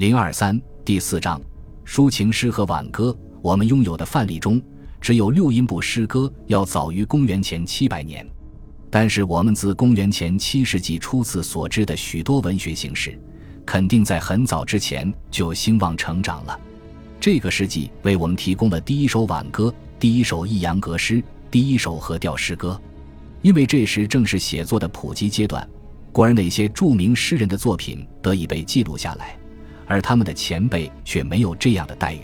零二三第四章，抒情诗和挽歌。我们拥有的范例中，只有六音部诗歌要早于公元前七百年。但是，我们自公元前七世纪初次所知的许多文学形式，肯定在很早之前就兴旺成长了。这个世纪为我们提供了第一首挽歌、第一首抑扬格诗、第一首和调诗歌。因为这时正是写作的普及阶段，故而那些著名诗人的作品得以被记录下来，而他们的前辈却没有这样的待遇。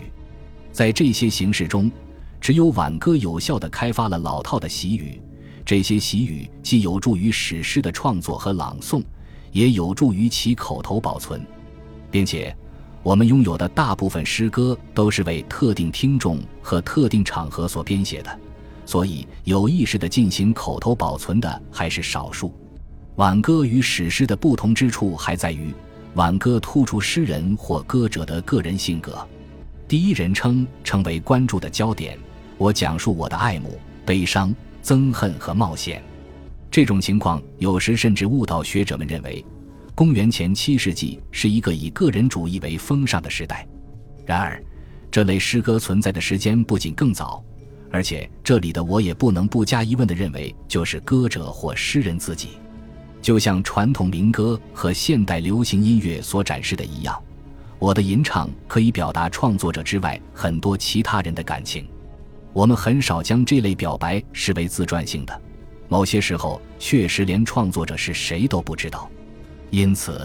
在这些形式中，只有挽歌有效地开发了老套的习语。这些习语既有助于史诗的创作和朗诵，也有助于其口头保存，并且，我们拥有的大部分诗歌都是为特定听众和特定场合所编写的。所以，有意识地进行口头保存的还是少数。挽歌与史诗的不同之处还在于，挽歌突出诗人或歌者的个人性格，第一人称成为关注的焦点。我讲述我的爱慕、悲伤、憎恨和冒险。这种情况有时甚至误导学者们认为，公元前七世纪是一个以个人主义为风尚的时代。然而，这类诗歌存在的时间不仅更早。而且，这里的我也不能不加疑问地认为，就是歌者或诗人自己，就像传统民歌和现代流行音乐所展示的一样，我的吟唱可以表达创作者之外很多其他人的感情。我们很少将这类表白视为自传性的，某些时候确实连创作者是谁都不知道。因此，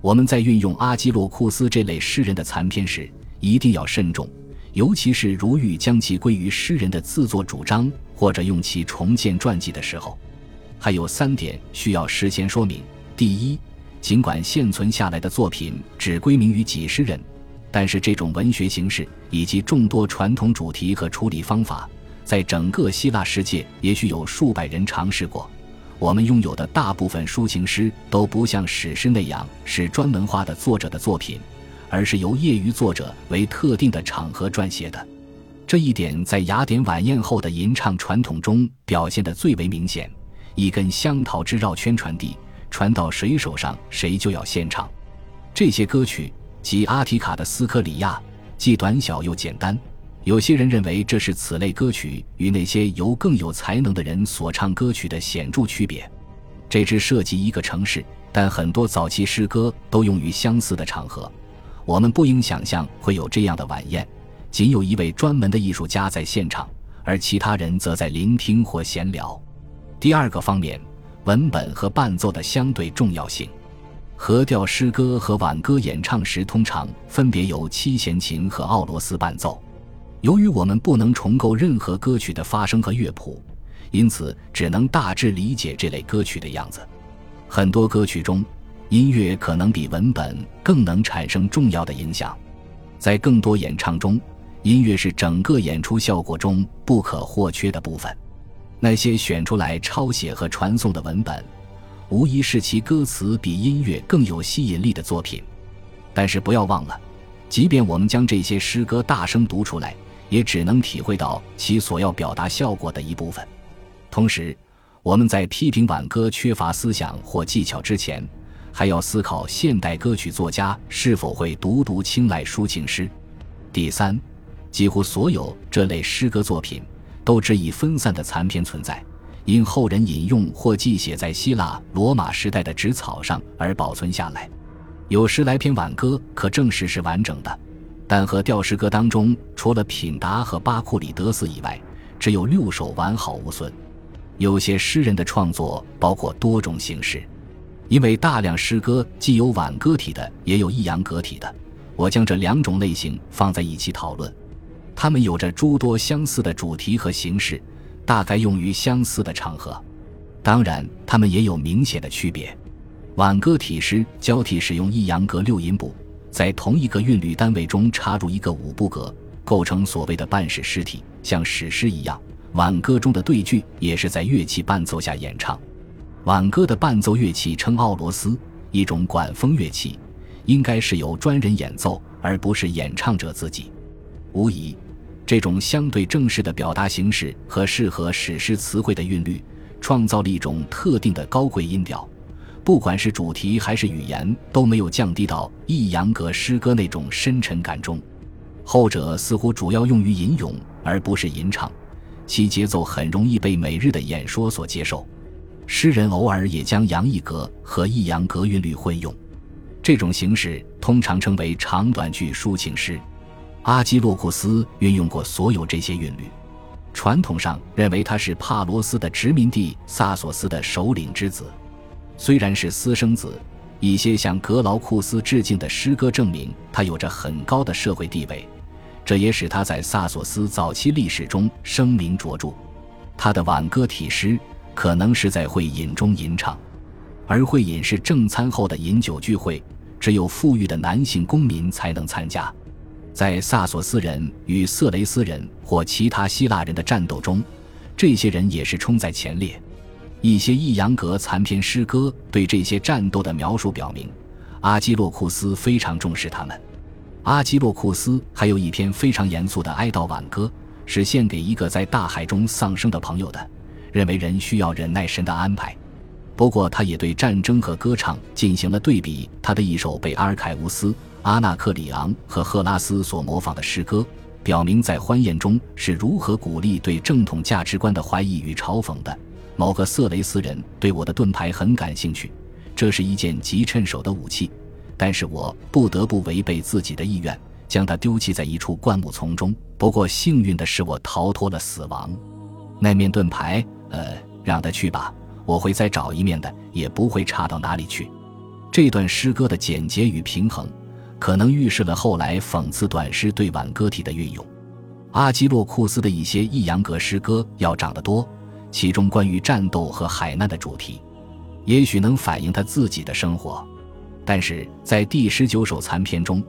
我们在运用阿基洛库斯这类诗人的残篇时，一定要慎重。尤其是如欲将其归于诗人的自作主张，或者用其重建传记的时候，还有三点需要事先说明：第一，尽管现存下来的作品只归名于几十人，但是这种文学形式以及众多传统主题和处理方法，在整个希腊世界也许有数百人尝试过。我们拥有的大部分抒情诗都不像史诗那样是专门化的作者的作品。而是由业余作者为特定的场合撰写的，这一点在雅典晚宴后的吟唱传统中表现得最为明显。一根香桃枝绕圈传递，传到谁手上，谁就要献唱。这些歌曲及阿提卡的斯科里亚，既短小又简单。有些人认为这是此类歌曲与那些由更有才能的人所唱歌曲的显著区别。这只涉及一个城市，但很多早期诗歌都用于相似的场合。我们不应想象会有这样的晚宴，仅有一位专门的艺术家在现场，而其他人则在聆听或闲聊。第二个方面，文本和伴奏的相对重要性。和调诗歌和挽歌演唱时，通常分别由七弦琴和奥罗斯伴奏。由于我们不能重构任何歌曲的发声和乐谱，因此只能大致理解这类歌曲的样子。很多歌曲中。音乐可能比文本更能产生重要的影响，在更多演唱中，音乐是整个演出效果中不可或缺的部分。那些选出来抄写和传颂的文本，无疑是其歌词比音乐更有吸引力的作品。但是不要忘了，即便我们将这些诗歌大声读出来，也只能体会到其所要表达效果的一部分。同时，我们在批评挽歌缺乏思想或技巧之前，还要思考现代歌曲作家是否会独独青睐抒情诗。第三，几乎所有这类诗歌作品都只以分散的残篇存在，因后人引用或记写在希腊、罗马时代的纸草上而保存下来。有十来篇挽歌可证实是完整的，但和调诗歌当中除了品达和巴库里德斯以外，只有六首完好无损。有些诗人的创作包括多种形式。因为大量诗歌既有挽歌体的，也有抑扬格体的，我将这两种类型放在一起讨论。它们有着诸多相似的主题和形式，大概用于相似的场合。当然，它们也有明显的区别。挽歌体诗交替使用抑扬格六音部，在同一个韵律单位中插入一个五部格，构成所谓的半史诗体，像史诗一样。挽歌中的对句也是在乐器伴奏下演唱。挽歌的伴奏乐器称奥罗斯，一种管风乐器，应该是由专人演奏，而不是演唱者自己。无疑，这种相对正式的表达形式和适合史诗词汇的韵律，创造了一种特定的高贵音调，不管是主题还是语言，都没有降低到抑扬格诗歌那种深沉感中。后者似乎主要用于吟咏，而不是吟唱，其节奏很容易被每日的演说所接受。诗人偶尔也将扬抑格和抑扬格韵律混用，这种形式通常称为长短句抒情诗。阿基洛库斯运用过所有这些韵律，传统上认为他是帕罗斯的殖民地萨索斯的首领之子。虽然是私生子，一些向格劳库斯致敬的诗歌证明他有着很高的社会地位，这也使他在萨索斯早期历史中声名卓著。他的挽歌体诗可能是在会饮中吟唱，而会饮是正餐后的饮酒聚会，只有富裕的男性公民才能参加。在萨索斯人与色雷斯人或其他希腊人的战斗中，这些人也是冲在前列。一些抑扬格残篇诗歌对这些战斗的描述表明，阿基洛库斯非常重视他们。阿基洛库斯还有一篇非常严肃的哀悼挽歌，是献给一个在大海中丧生的朋友的，认为人需要忍耐神的安排。不过，他也对战争和歌唱进行了对比。他的一首被阿尔凯乌斯。阿纳克里昂和赫拉斯所模仿的诗歌，表明在欢宴中是如何鼓励对正统价值观的怀疑与嘲讽的。某个色雷斯人对我的盾牌很感兴趣，这是一件极趁手的武器，但是我不得不违背自己的意愿，将它丢弃在一处灌木丛中。不过幸运的是，我逃脱了死亡。那面盾牌，呃，让他去吧，我会再找一面的，也不会差到哪里去。这段诗歌的简洁与平衡。可能预示了后来讽刺短诗对挽歌体的运用。阿基洛库斯的一些抑扬格诗歌要长得多，其中关于战斗和海难的主题，也许能反映他自己的生活。但是在第十九首残篇中，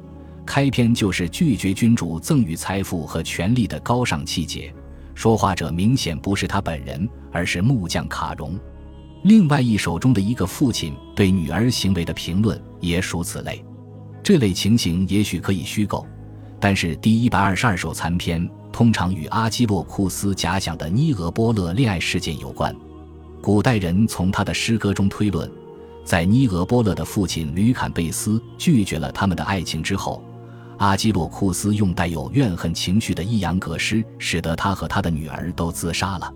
开篇就是拒绝君主赠予财富和权力的高尚气节，说话者明显不是他本人，而是木匠卡戎。另外一首中的一个父亲对女儿行为的评论也属此类。这类情形也许可以虚构，但是第一百二十二首残篇通常与阿基洛库斯假想的尼俄波勒恋爱事件有关。古代人从他的诗歌中推论，在尼俄波勒的父亲吕坎贝斯拒绝了他们的爱情之后，阿基洛库斯用带有怨恨情绪的抑扬格诗，使得他和他的女儿都自杀了。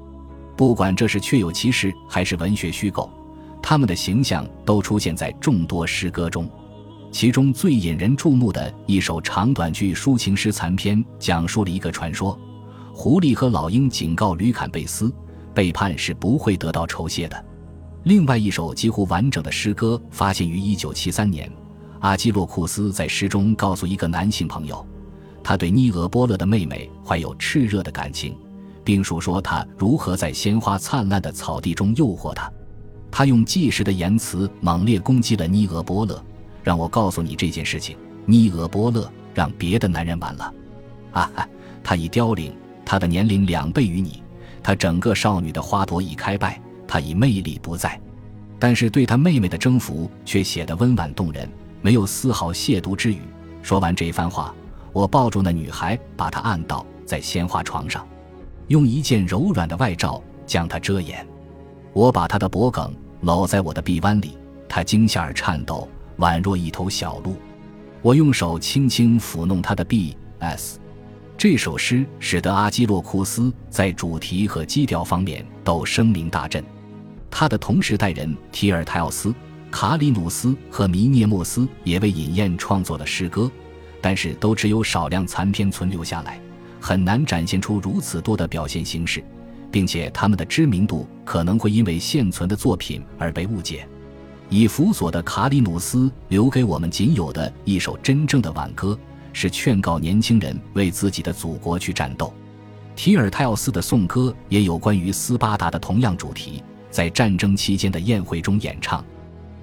不管这是确有其事还是文学虚构，他们的形象都出现在众多诗歌中。其中最引人注目的一首长短句抒情诗残篇，讲述了一个传说：狐狸和老鹰警告吕坎贝斯，背叛是不会得到酬谢的。另外一首几乎完整的诗歌发现于1973年，阿基洛库斯在诗中告诉一个男性朋友，他对尼俄波勒的妹妹怀有炽热的感情，并述说他如何在鲜花灿烂的草地中诱惑她。他用即时的言辞猛烈攻击了尼俄波勒。让我告诉你这件事情，尼俄波勒让别的男人完了，啊哈，他已凋零，他的年龄两倍于你，他整个少女的花朵已开败，他已魅力不在，但是对他妹妹的征服却写得温婉动人，没有丝毫亵渎之语。说完这番话，我抱住那女孩，把她按倒在鲜花床上，用一件柔软的外罩将她遮掩，我把她的脖颈搂在我的臂弯里，她惊吓而颤抖。宛若一头小鹿，我用手轻轻抚弄他的 B.S。这首诗使得阿基洛库斯在主题和基调方面都声名大振。他的同时代人提尔泰奥斯、卡里努斯和弥涅莫斯也为饮宴创作了诗歌，但是都只有少量残篇存留下来，很难展现出如此多的表现形式，并且他们的知名度可能会因为现存的作品而被误解。以辅佐的卡里努斯留给我们仅有的一首真正的挽歌，是劝告年轻人为自己的祖国去战斗。提尔泰奥斯的颂歌也有关于斯巴达的同样主题，在战争期间的宴会中演唱。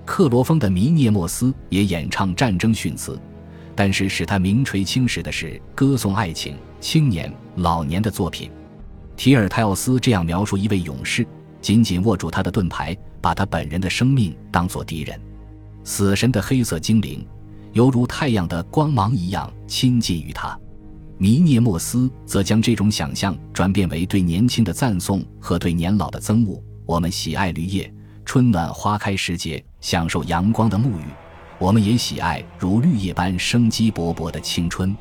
克罗峰的弥涅莫斯也演唱战争训词，但是使他名垂青史的是歌颂爱情、青年、老年的作品。提尔泰奥斯这样描述一位勇士。紧紧握住他的盾牌，把他本人的生命当作敌人。死神的黑色精灵，犹如太阳的光芒一样亲近于他。弥涅莫斯则将这种想象转变为对年轻的赞颂和对年老的憎恶。我们喜爱绿叶，春暖花开时节，享受阳光的沐浴。我们也喜爱如绿叶般生机勃勃的青春。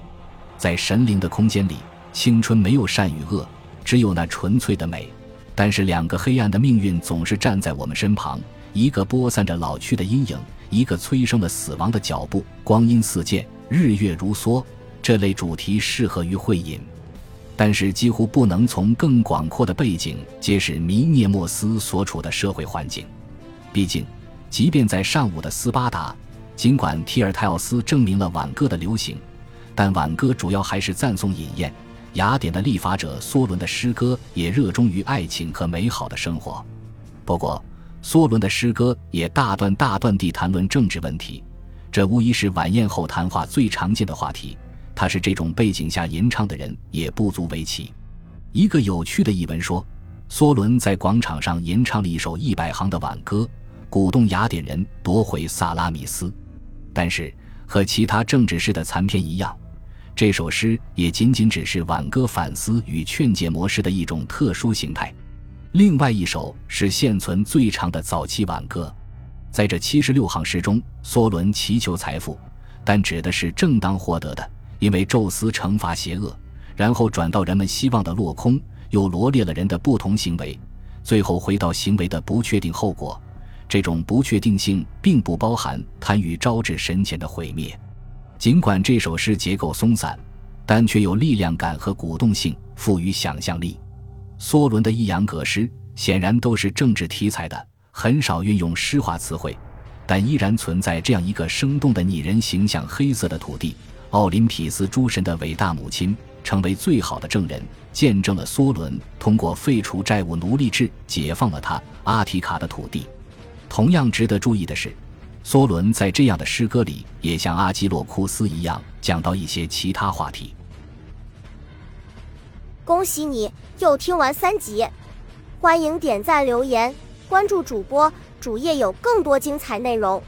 在神灵的空间里，青春没有善与恶，只有那纯粹的美。但是，两个黑暗的命运总是站在我们身旁：一个播散着老去的阴影，一个催生了死亡的脚步。光阴似箭，日月如梭，这类主题适合于会饮。但是，几乎不能从更广阔的背景揭示弥涅莫斯所处的社会环境。毕竟，即便在上午的斯巴达，尽管提尔泰奥斯证明了挽歌的流行，但挽歌主要还是赞颂饮宴。雅典的立法者梭伦的诗歌也热衷于爱情和美好的生活，不过，梭伦的诗歌也大段大段地谈论政治问题，这无疑是晚宴后谈话最常见的话题。他是这种背景下吟唱的人也不足为奇。一个有趣的译文说，梭伦在广场上吟唱了一首一百行的挽歌，鼓动雅典人夺回萨拉米斯。但是，和其他政治诗的残篇一样。这首诗也仅仅只是挽歌反思与劝诫模式的一种特殊形态。另外一首是现存最长的早期挽歌，在这七十六行诗中，梭伦祈求财富，但指的是正当获得的，因为宙斯惩罚邪恶，然后转到人们希望的落空，又罗列了人的不同行为，最后回到行为的不确定后果。这种不确定性并不包含贪欲招致神前的毁灭。尽管这首诗结构松散，但却有力量感和鼓动性，富于想象力。梭伦的抑扬格诗显然都是政治题材的，很少运用诗化词汇，但依然存在这样一个生动的拟人形象：黑色的土地，奥林匹斯诸神的伟大母亲，成为最好的证人，见证了梭伦通过废除债务奴隶制解放了他阿提卡的土地。同样值得注意的是。梭伦在这样的诗歌里，也像阿基洛库斯一样讲到一些其他话题。恭喜你又听完三集，欢迎点赞、留言、关注主播，主页有更多精彩内容。